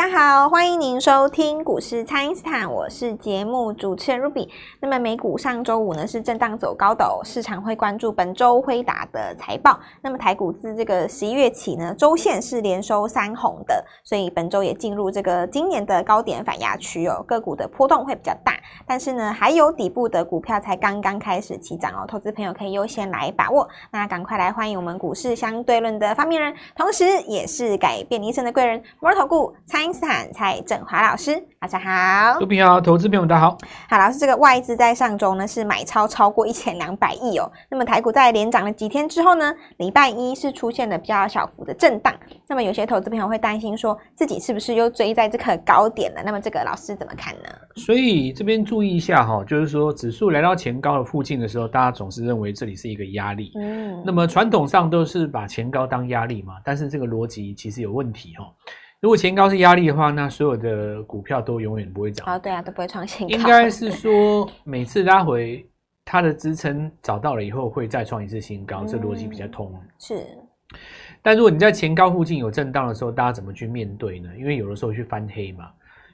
大家好，欢迎您收听股市蔡因斯坦，我是节目主持人 Ruby。那么美股上周五呢是震荡走高的哦，市场会关注本周辉达的财报。那么台股自这个十一月起呢，周线是连收三红的，所以本周也进入这个今年的高点反压区哦，个股的波动会比较大。但是呢，还有底部的股票才刚刚开始起涨哦，投资朋友可以优先来把握。那赶快来欢迎我们股市相对论的发明人，同时也是改变你一生的贵人——摩尔投顾蔡因斯坦蔡振华老师，大家好。各位好，投资朋友大家好。好，老师，这个外资在上周呢是买超超过一千两百亿哦。那么台股在连涨了几天之后呢，礼拜一是出现了比较小幅的震荡。那么有些投资朋友会担心说自己是不是又追在这个高点了？那么这个老师怎么看呢？所以这边注意一下哈，就是说指数来到前高的附近的时候，大家总是认为这里是一个压力。嗯，那么传统上都是把前高当压力嘛，但是这个逻辑其实有问题哈。如果前高是压力的话，那所有的股票都永远不会涨。哦，对啊，都不会创新高。应该是说每次拉回它的支撑找到了以后，会再创一次新高，嗯、这逻辑比较通。是。但如果你在前高附近有震荡的时候，大家怎么去面对呢？因为有的时候去翻黑嘛。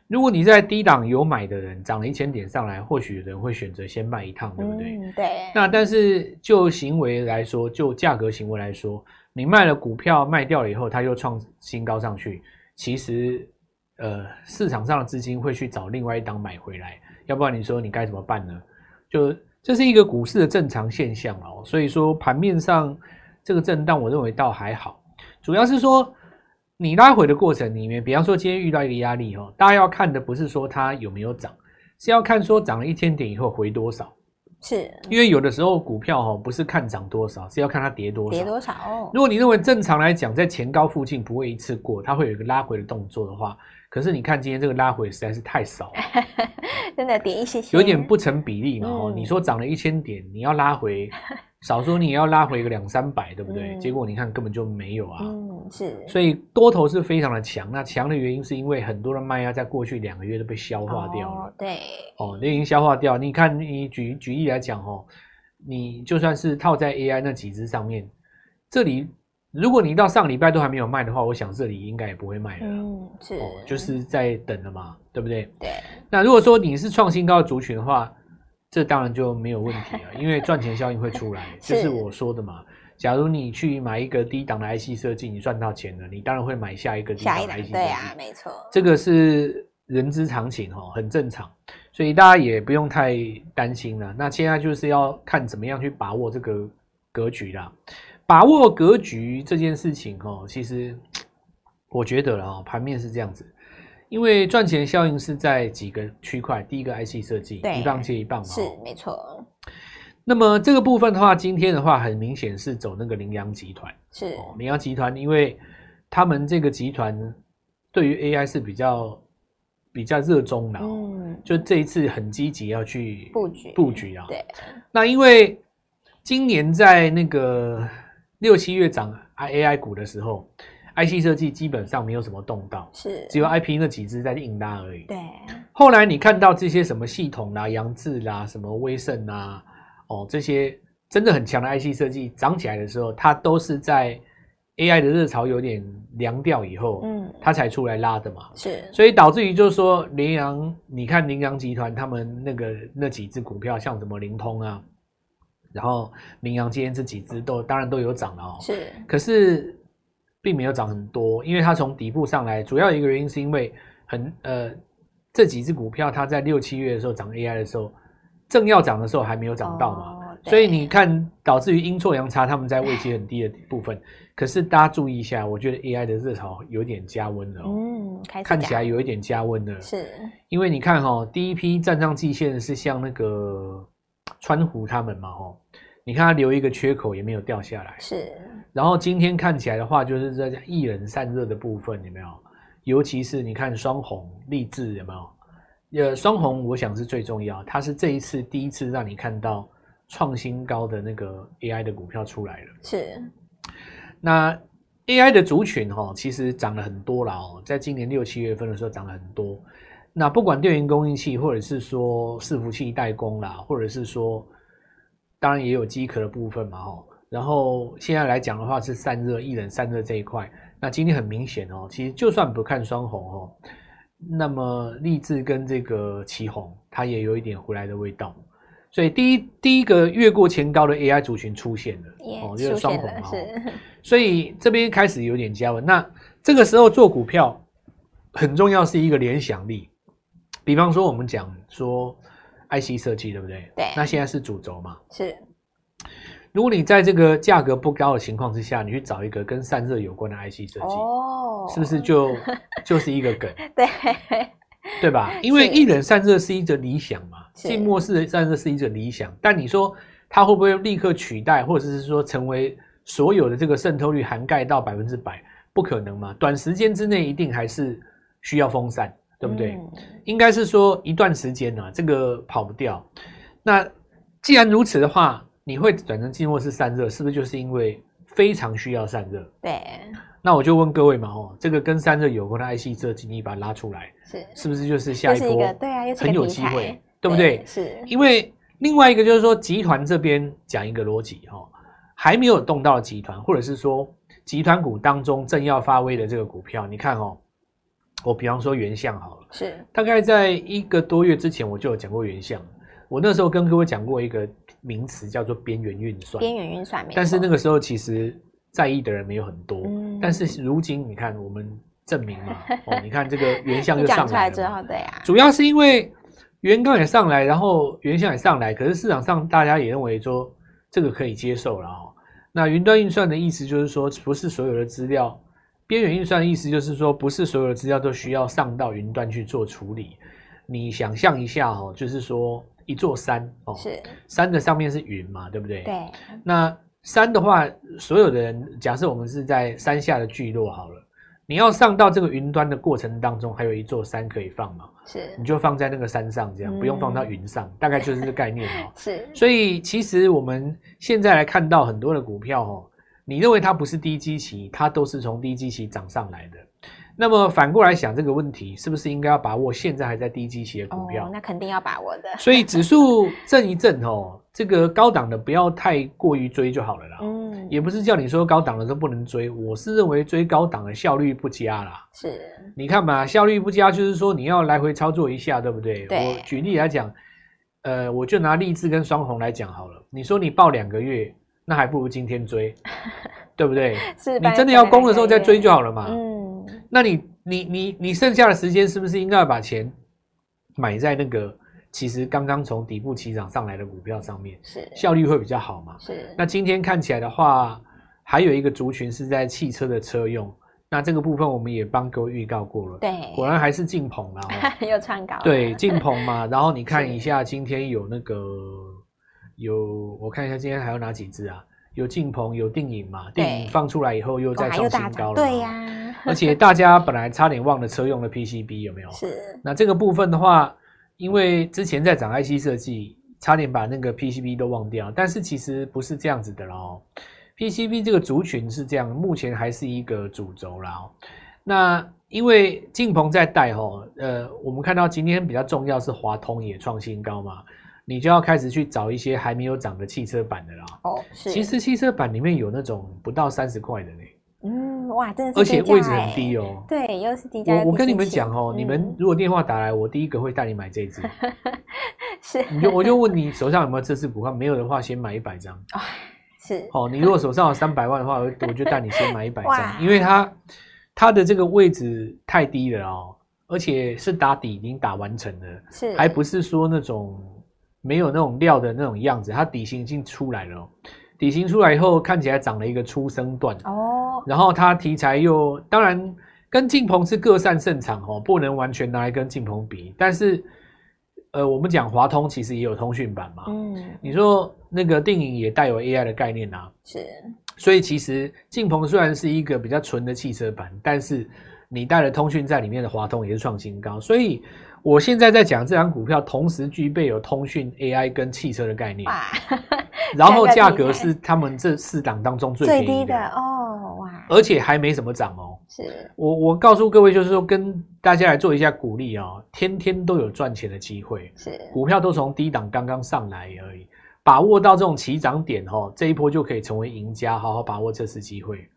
如果你在低档有买的人，涨了一千点上来，或许有人会选择先卖一趟，对不对？嗯，对。那但是就行为来说，就价格行为来说，你卖了股票卖掉了以后，它又创新高上去，其实呃市场上的资金会去找另外一档买回来，要不然你说你该怎么办呢？就这是一个股市的正常现象哦。所以说盘面上。这个震荡，我认为倒还好，主要是说你拉回的过程里面，比方说今天遇到一个压力哦，大家要看的不是说它有没有涨，是要看说涨了一千点以后回多少。是，因为有的时候股票哈不是看涨多少，是要看它跌多少。跌多少哦？如果你认为正常来讲，在前高附近不会一次过，它会有一个拉回的动作的话，可是你看今天这个拉回实在是太少了，真的跌一些些，有点不成比例嘛。哦、嗯，你说涨了一千点，你要拉回。少说你也要拉回个两三百，对不对？嗯、结果你看根本就没有啊。嗯，是。所以多头是非常的强，那强的原因是因为很多的卖压在过去两个月都被消化掉了。哦、对。哦，那已经消化掉。你看，你举举例来讲哦，你就算是套在 AI 那几只上面，这里如果你到上礼拜都还没有卖的话，我想这里应该也不会卖了。嗯，是、哦。就是在等了嘛，对不对？对。那如果说你是创新高的族群的话，这当然就没有问题了，因为 赚钱效应会出来，是就是我说的嘛。假如你去买一个低档的 IC 设计，你赚到钱了，你当然会买下一个低档的 IC 设计。对啊，没错，这个是人之常情哈，很正常，所以大家也不用太担心了。那现在就是要看怎么样去把握这个格局啦。把握格局这件事情哦，其实我觉得啊，盘面是这样子。因为赚钱效应是在几个区块，第一个 IC 设计，一棒接一棒嘛，是没错。那么这个部分的话，今天的话很明显是走那个羚羊集团，是羚羊集团，因为他们这个集团对于 AI 是比较比较热衷的，嗯，就这一次很积极要去布局布局啊。对，那因为今年在那个六七月涨 AI 股的时候。IC 设计基本上没有什么动到，是只有 IP 那几只在硬拉而已。对，后来你看到这些什么系统啦、扬智啦、什么威盛啦，哦，这些真的很强的 IC 设计涨起来的时候，它都是在 AI 的热潮有点凉掉以后，嗯，它才出来拉的嘛。是，所以导致于就是说，联阳，你看凌阳集团他们那个那几只股票，像什么灵通啊，然后凌阳今天这几只都当然都有涨了哦。是，可是。并没有涨很多，因为它从底部上来，主要一个原因是因为很呃这几只股票它在六七月的时候涨 AI 的时候，正要涨的时候还没有涨到嘛，哦、所以你看导致于阴错阳差，他们在位阶很低的部分。可是大家注意一下，我觉得 AI 的热潮有点加温了，嗯，看起来有一点加温了，是。因为你看哈、哦，第一批站上季线是像那个川湖他们嘛，哦，你看它留一个缺口也没有掉下来，是。然后今天看起来的话，就是在一冷散热的部分有没有？尤其是你看双红、励志有没有？呃，双红我想是最重要，它是这一次第一次让你看到创新高的那个 AI 的股票出来了。是。那 AI 的族群哈，其实涨了很多了哦，在今年六七月份的时候涨了很多。那不管电源供应器，或者是说伺服器代工啦，或者是说，当然也有机壳的部分嘛，哈。然后现在来讲的话是散热、一冷散热这一块，那今天很明显哦，其实就算不看双红哦，那么立志跟这个奇鋐，它也有一点回来的味道。所以第一第一个越过前高的 AI 族群出现了哦，就是双红嘛。所以这边开始有点加温。那这个时候做股票很重要是一个联想力。比方说我们讲说 IC 设计，对不对？对。那现在是主轴嘛？是。如果你在这个价格不高的情况之下，你去找一个跟散热有关的 IC 设计，哦，是不是就 就是一个梗？对。对吧？因为一冷散热是一个理想嘛，静默式的散热是一个理想，但你说它会不会立刻取代，或者是说成为所有的这个渗透率涵盖到百分之百？不可能嘛，短时间之内一定还是需要风扇，对不对？嗯、应该是说一段时间呢、啊，这个跑不掉。那既然如此的话，你会转成静默式散热，是不是就是因为非常需要散热？对。那我就问各位嘛，哦，这个跟散热有关的 IC 设计，你把它拉出来，是是不是就是下一波？对啊，很有机会，对不对？是。因为另外一个就是说，集团这边讲一个逻辑哈，还没有动到集团，或者是说集团股当中正要发威的这个股票，你看哦，我比方说原相好了，是。大概在一个多月之前，我就有讲过原相，我那时候跟各位讲过一个名词叫做边缘运算，边缘运算，但是那个时候其实。在意的人没有很多，嗯、但是如今你看，我们证明嘛，哦，你看这个原相就上来了。讲出来之后，对啊，主要是因为原钢也上来，然后原相也上来，可是市场上大家也认为说这个可以接受了哦。那云端运算的意思就是说，不是所有的资料，边缘运算的意思就是说，不是所有的资料都需要上到云端去做处理。你想象一下哦，就是说一座山哦，是山的上面是云嘛，对不对？对，那。山的话，所有的人，假设我们是在山下的聚落好了，你要上到这个云端的过程当中，还有一座山可以放嘛？是，你就放在那个山上，这样、嗯、不用放到云上，大概就是这个概念哦。是，所以其实我们现在来看到很多的股票哦，你认为它不是低基期，它都是从低基期涨上来的。那么反过来想这个问题，是不是应该要把握现在还在低基期的股票？哦，那肯定要把握的。所以指数震一震哦，这个高档的不要太过于追就好了啦。嗯，也不是叫你说高档的都不能追，我是认为追高档的效率不佳啦。是，你看嘛，效率不佳就是说你要来回操作一下，对不对？对。我举例来讲，呃，我就拿励志跟双红来讲好了。你说你抱两个月，那还不如今天追，对不对？是。你真的要攻的时候再追就好了嘛。嗯。那你你你你剩下的时间是不是应该要把钱买在那个其实刚刚从底部起涨上来的股票上面？是效率会比较好嘛？是。那今天看起来的话，还有一个族群是在汽车的车用，那这个部分我们也帮各位预告过了。对，果然还是劲鹏啦，又创高。对，劲鹏嘛，然后你看一下今天有那个有，我看一下今天还有哪几只啊？有劲鹏，有定影嘛？定影放出来以后又再创新高了。对呀、啊。而且大家本来差点忘了车用的 PCB 有没有？是。那这个部分的话，因为之前在涨 IC 设计，差点把那个 PCB 都忘掉。但是其实不是这样子的咯。PCB 这个族群是这样，目前还是一个主轴啦。那因为劲鹏在带吼，呃，我们看到今天比较重要是华通也创新高嘛，你就要开始去找一些还没有涨的汽车版的啦。哦，是。其实汽车版里面有那种不到三十块的呢。嗯，哇，真的是，而且位置很低哦。对，又是低价。我我跟你们讲哦，嗯、你们如果电话打来，我第一个会带你买这只。是，你就我就问你手上有没有这只股票？没有的话，先买一百张。啊，是。哦，你如果手上有三百万的话，我我就带你先买一百张，因为它它的这个位置太低了哦，而且是打底已经打完成了，是，还不是说那种没有那种料的那种样子，它底型已经出来了。底型出来以后，看起来长了一个初生段哦，然后它题材又当然跟劲鹏是各擅胜场哦，不能完全拿来跟劲鹏比。但是，呃，我们讲华通其实也有通讯版嘛，嗯，你说那个电影也带有 AI 的概念啊，是，所以其实劲鹏虽然是一个比较纯的汽车版，但是你带了通讯在里面的华通也是创新高，所以。我现在在讲这张股票，同时具备有通讯、AI 跟汽车的概念，然后 价格是他们这四档当中最最低的哦，哇！而且还没怎么涨哦。是，我我告诉各位，就是说跟大家来做一下鼓励哦，天天都有赚钱的机会。是，股票都从低档刚刚上来而已，把握到这种起涨点哦，这一波就可以成为赢家，好好把握这次机会。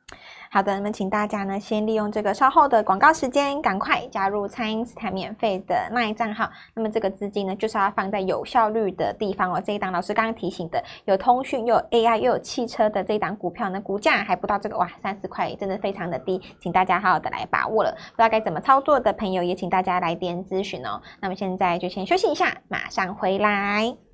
好的，那么请大家呢，先利用这个稍后的广告时间，赶快加入蔡因斯坦免费的 LINE 账号。那么这个资金呢，就是要放在有效率的地方哦。这一档老师刚刚提醒的，有通讯又有 AI 又有汽车的这一档股票呢，股价还不到这个哇三十块，真的非常的低，请大家好好的来把握了。不知道该怎么操作的朋友，也请大家来电咨询哦。那么现在就先休息一下，马上回来。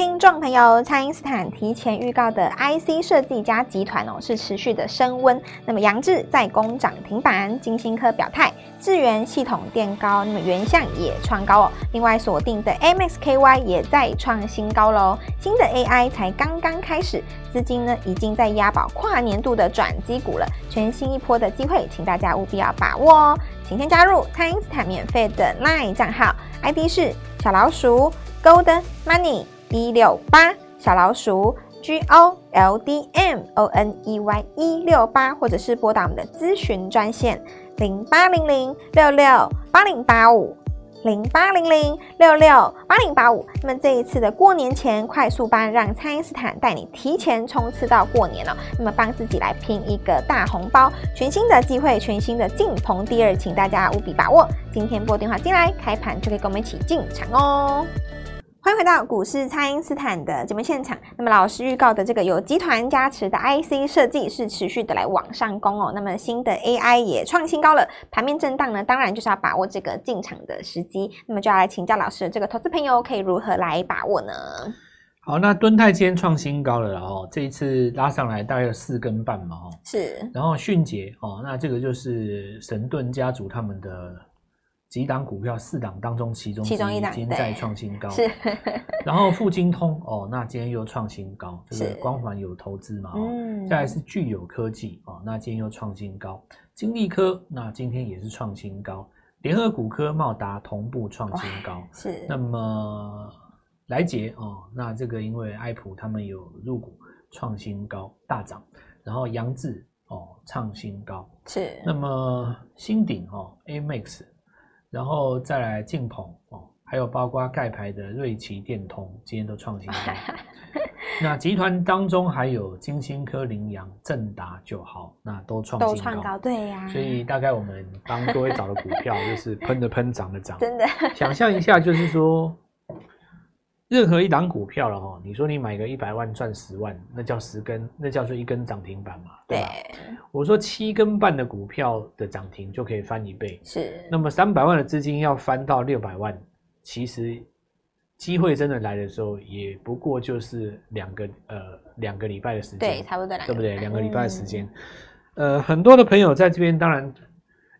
听众朋友，蔡因斯坦提前预告的 IC 设计家集团哦，是持续的升温。那么扬智再攻涨停板，晶心科表态，智源系统垫高，那么原相也创高哦。另外锁定的 MXKY 也再创新高喽。新的 AI 才刚刚开始，资金呢已经在押宝跨年度的转机股了。全新一波的机会，请大家务必要把握哦。请先加入蔡因斯坦免费的 LINE 账号，ID 是小老鼠 Gold Money。一六八小老鼠 G O L D M O N E Y 一六八，或者是拨打我们的咨询专线零八零零六六八零八五零八零零六六八零八五。那么这一次的过年前快速班，让蔡因斯坦带你提前冲刺到过年了。那么帮自己来拼一个大红包，全新的机会，全新的进棚第二，请大家务必把握。今天拨电话进来，开盘就可以跟我们一起进场哦。欢迎回到股市，蔡因斯坦的节目现场。那么老师预告的这个有集团加持的 IC 设计是持续的来往上攻哦。那么新的 AI 也创新高了，盘面震荡呢，当然就是要把握这个进场的时机。那么就要来请教老师，这个投资朋友可以如何来把握呢？好，那敦泰今天创新高了哦，这一次拉上来大概有四根半嘛哦，是。然后迅捷哦，那这个就是神盾家族他们的。几档股票，四档当中其中其中一档已经再创新高，是。然后富金通哦，那今天又创新高，这个光环有投资嘛？嗯。再来是聚友科技哦，那今天又创新高。金利科那今天也是创新高。联合股科、茂达同步创新高，是。那么来杰哦，那这个因为爱普他们有入股创新高大涨，然后扬智哦创新高是。那么新鼎哦，AMAX。然后再来晋鹏哦，还有包括盖牌的瑞奇电通，今天都创新高。那集团当中还有金星科、羚羊、正达、九豪，那都创新高。都创高，对呀。所以大概我们帮各位找的股票就是喷的喷，涨的涨。真的。想象一下，就是说。任何一档股票了哈，你说你买个一百万赚十万，那叫十根，那叫做一根涨停板嘛，对吧？对。我说七根半的股票的涨停就可以翻一倍，是。那么三百万的资金要翻到六百万，其实机会真的来的时候，也不过就是两个呃两个礼拜的时间，对，差不多两个，对不对？两个礼拜的时间，嗯，呃，很多的朋友在这边，当然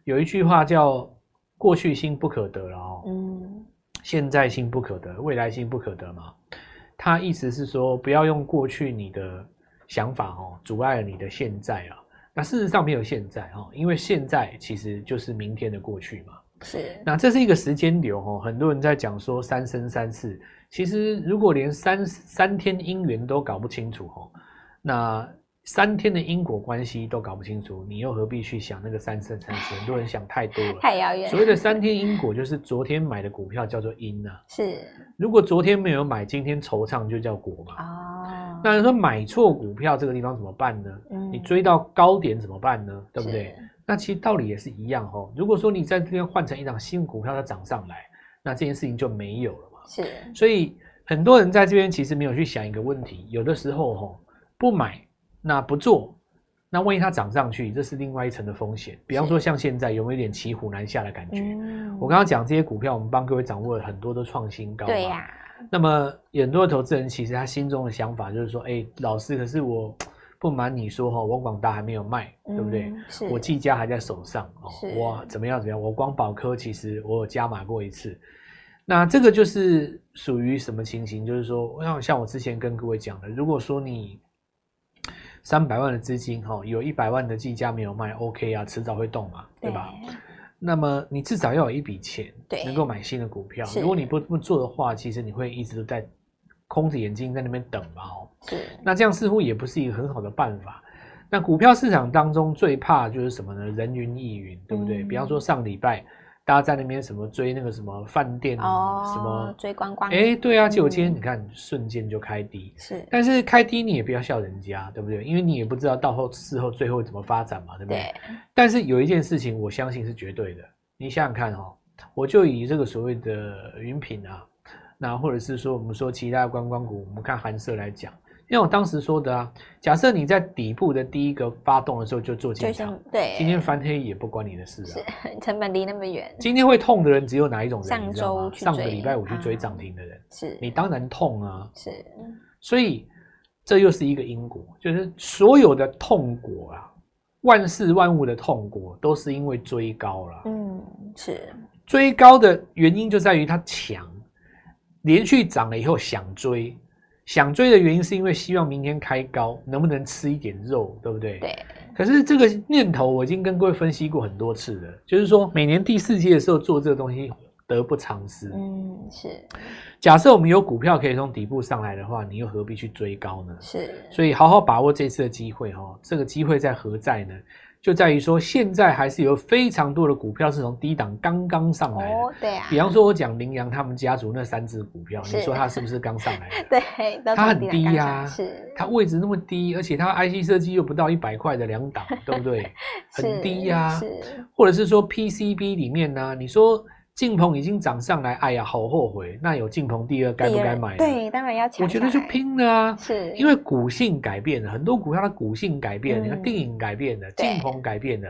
有一句话叫“过去心不可得”了哦，嗯。现在性不可得，未来性不可得嘛。他意思是说，不要用过去你的想法哦，阻碍了你的现在啊。那事实上没有现在哦，因为现在其实就是明天的过去嘛。是。那这是一个时间流哦。很多人在讲说三生三世，其实如果连三三天姻缘都搞不清楚哦，那。三天的因果关系都搞不清楚，你又何必去想那个三生三世？很多人想太多了，太遥远。所谓的三天因果，就是昨天买的股票叫做因啊。是。如果昨天没有买，今天惆怅就叫果嘛。哦。那你说买错股票这个地方怎么办呢？嗯。你追到高点怎么办呢？对不对？那其实道理也是一样哦。如果说你在这边换成一档新股票，它涨上来，那这件事情就没有了嘛。是。所以很多人在这边其实没有去想一个问题，有的时候吼不买。那不做，那万一它涨上去，这是另外一层的风险。比方说，像现在有没有点骑虎难下的感觉？嗯、我刚刚讲这些股票，我们帮各位掌握了很多的创新高。对呀、啊。那么很多的投资人其实他心中的想法就是说：哎、欸，老师，可是我不瞒你说哈，我广达还没有卖，对不对？我技嘉还在手上哦。我，怎么样？怎么样？我光宝科其实我有加码过一次。那这个就是属于什么情形？就是说，像像我之前跟各位讲的，如果说你。三百万的资金，哈，有一百万的计价没有卖，OK 啊，迟早会动嘛，对吧？对，那么你至少要有一笔钱，对，能够买新的股票。如果你不不做的话，其实你会一直都在空着眼睛在那边等嘛，哦，是。那这样似乎也不是一个很好的办法。那股票市场当中最怕就是什么呢？人云亦云，对不对？嗯、比方说上礼拜。大家在那边什么追那个什么饭店哦，什么追观光？哎，对啊，结果今天你看、嗯、瞬间就开低，是，但是开低你也不要笑人家，对不对？因为你也不知道到后事后最后怎么发展嘛，对不对？对。但是有一件事情我相信是绝对的，你想想看哦，我就以这个所谓的云品啊，那或者是说我们说其他的观光股，我们看寒舍来讲。因为我当时说的啊，假设你在底部的第一个发动的时候就做进场，对，今天翻黑也不关你的事啊，是 成本离那么远。今天会痛的人只有哪一种人？上周上个礼拜五去追涨停的人，啊、是你当然痛啊，是。所以这又是一个因果，就是所有的痛果啊，万事万物的痛果都是因为追高了。嗯，是。追高的原因就在于它强，连续涨了以后想追。想追的原因是因为希望明天开高，能不能吃一点肉，对不对？对。可是这个念头我已经跟各位分析过很多次了，就是说每年第四季的时候做这个东西得不偿失。嗯，是。假设我们有股票可以从底部上来的话，你又何必去追高呢？是。所以好好把握这次的机会哦，这个机会在何在呢？就在于说，现在还是有非常多的股票是从低档刚刚上来的。哦，对啊。比方说，我讲羚羊他们家族那三只股票，你说它是不是刚上来的？对，它很低呀、啊，是。它位置那么低，而且它 IC 设计又不到一百块的两档，对不对？很低呀、啊。是。或者是说 PCB 里面呢、啊，你说。晋鹏已经涨上来，哎呀，好后悔。那有晋鹏第二，该不该买？对，当然要抢。我觉得就拼了啊！是，因为股性改变了，很多股票的股性改变了。嗯、你看电影改变了，晋鹏改变了，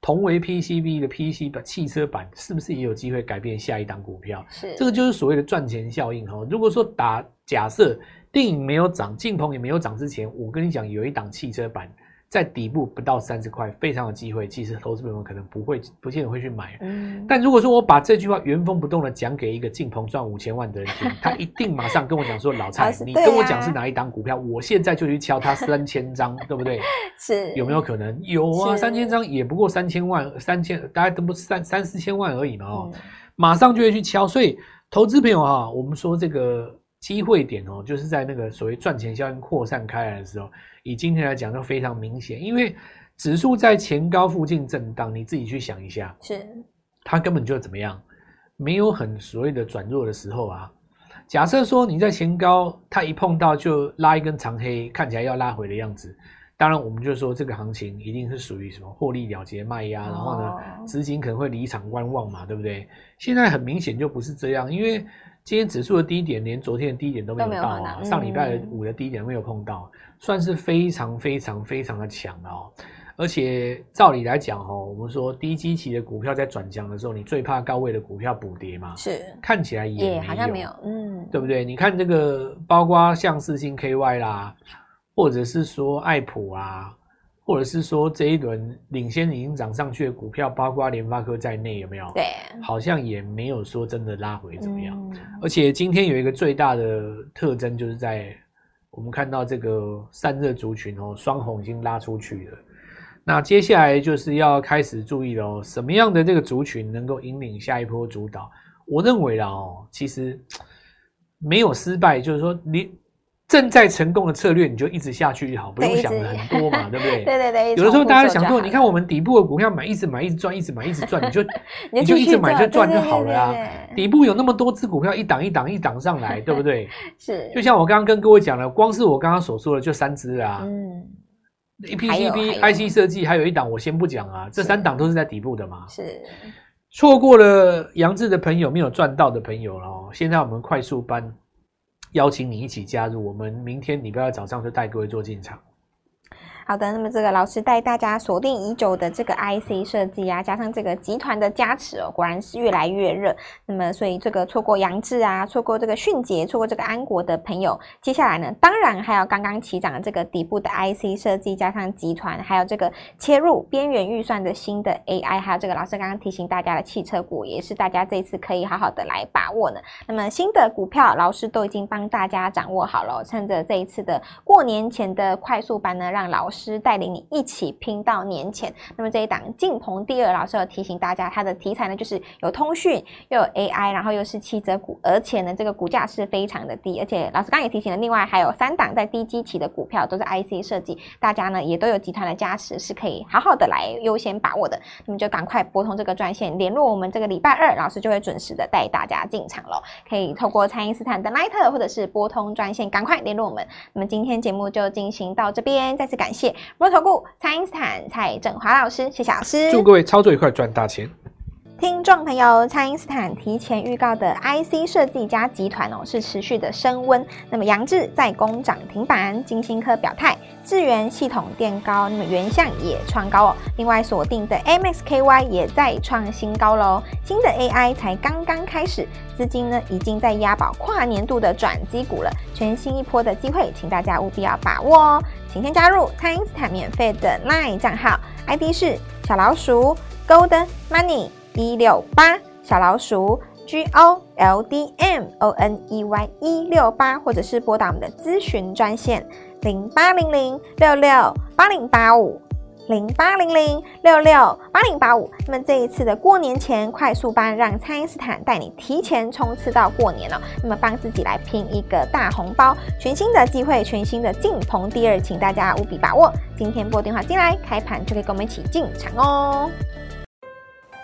同为 PCB 的 PC 的汽车版，是不是也有机会改变下一档股票？是，这个就是所谓的赚钱效应哈。如果说打假设电影没有涨，晋鹏也没有涨之前，我跟你讲，有一档汽车板。在底部不到三十块，非常有机会。其实投资朋友可能不会，不见得会去买。嗯，但如果说我把这句话原封不动的讲给一个进鹏赚五千万的人听，他一定马上跟我讲说：“老蔡，你跟我讲是哪一档股票，我现在就去敲他三千张，对不对？”是，有没有可能？有啊，三千张也不过三千万，三千大概都不三三四千万而已嘛。哦，马上就会去敲。所以投资朋友啊，我们说这个机会点哦，就是在那个所谓赚钱效应扩散开来的时候。以今天来讲，就非常明显，因为指数在前高附近震荡，你自己去想一下，是它根本就怎么样，没有很所谓的转弱的时候啊。假设说你在前高，它一碰到就拉一根长黑，看起来要拉回的样子，当然我们就说这个行情一定是属于什么获利了结卖压，然后呢，资金可能会离场观望嘛，对不对？现在很明显就不是这样，因为今天指数的低点连昨天的低点都没有到啊，嗯、上礼拜五的低点都没有碰到。算是非常非常非常的强的哦，而且照理来讲哦，我们说低基期的股票在转强的时候，你最怕高位的股票补跌嘛？是，看起来也，也好像没有，嗯，对不对？你看这个，包括像四星 KY 啦，或者是说爱普啊，或者是说这一轮领先已经涨上去的股票，包括联发科在内，有没有？对，好像也没有说真的拉回怎么样。嗯，而且今天有一个最大的特征，就是在。我们看到这个散热族群哦，双红已经拉出去了。那接下来就是要开始注意了哦，什么样的这个族群能够引领下一波主导？我认为啦哦，其实没有失败，就是说你。正在成功的策略，你就一直下去就好，不用想的很多嘛，对不对？对 对对。有的时候大家想说，你看我们底部的股票买，一直买，一直赚，一直买，一直赚，你 就你就一直买就赚就好了啊。底部有那么多只股票，一档一档一档上来，对不对？是。就像我刚刚跟各位讲了，光是我刚刚所说的就三只啊。嗯。PCB、IC 设计，还有一档我先不讲啊，这三档都是在底部的嘛。是。错过了杨志的朋友，没有赚到的朋友哦，现在我们快速班。邀请你一起加入，我们明天礼拜二早上就带各位做进场。好的，那么这个老师带大家锁定已久的这个 IC 设计啊，加上这个集团的加持哦，果然是越来越热。那么，所以这个错过杨志啊，错过这个迅捷，错过这个安国的朋友，接下来呢，当然还有刚刚起涨的这个底部的 IC 设计，加上集团，还有这个切入边缘预算的新的 AI，还有这个老师刚刚提醒大家的汽车股，也是大家这次可以好好的来把握呢。那么新的股票，老师都已经帮大家掌握好了，趁着这一次的过年前的快速班呢，让老师带领你一起拼到年前。那么这一档晋鹏第二，老师有提醒大家，它的题材呢就是有通讯，又有 AI，然后又是七折股，而且呢这个股价是非常的低。而且老师刚也提醒了，另外还有三档在低基期的股票都是 IC 设计，大家呢也都有集团的加持，是可以好好的来优先把握的。那么就赶快拨通这个专线联络我们，这个礼拜二老师就会准时的带大家进场喽。可以透过蔡因斯坦的 Line 或者是拨通专线，赶快联络我们。那么今天节目就进行到这边，再次感谢谢摩投顾蔡英斯坦蔡振华老师，谢谢老师，祝各位操作愉快，赚大钱。听众朋友，蔡因斯坦提前预告的 IC 设计加集团哦，是持续的升温。那么扬智再攻涨停板，金星科表态，智源系统垫高，那么原相也创高哦。另外锁定的 MXKY 也再创新高喽。新的 AI 才刚刚开始，资金呢已经在押宝跨年度的转机股了，全新一波的机会，请大家务必要把握哦。请先加入蔡因斯坦免费的 LINE 账号，ID 是小老鼠 Gold Money。一六八小老鼠 G O L D M O N E Y 一六八，或者是拨打我们的咨询专线零八零零六六八零八五零八零零六六八零八五。那么这一次的过年前快速班，让蔡因斯坦带你提前冲刺到过年了。那么帮自己来拼一个大红包，全新的机会，全新的进棚第二，请大家务必把握。今天拨电话进来，开盘就可以跟我们一起进场哦。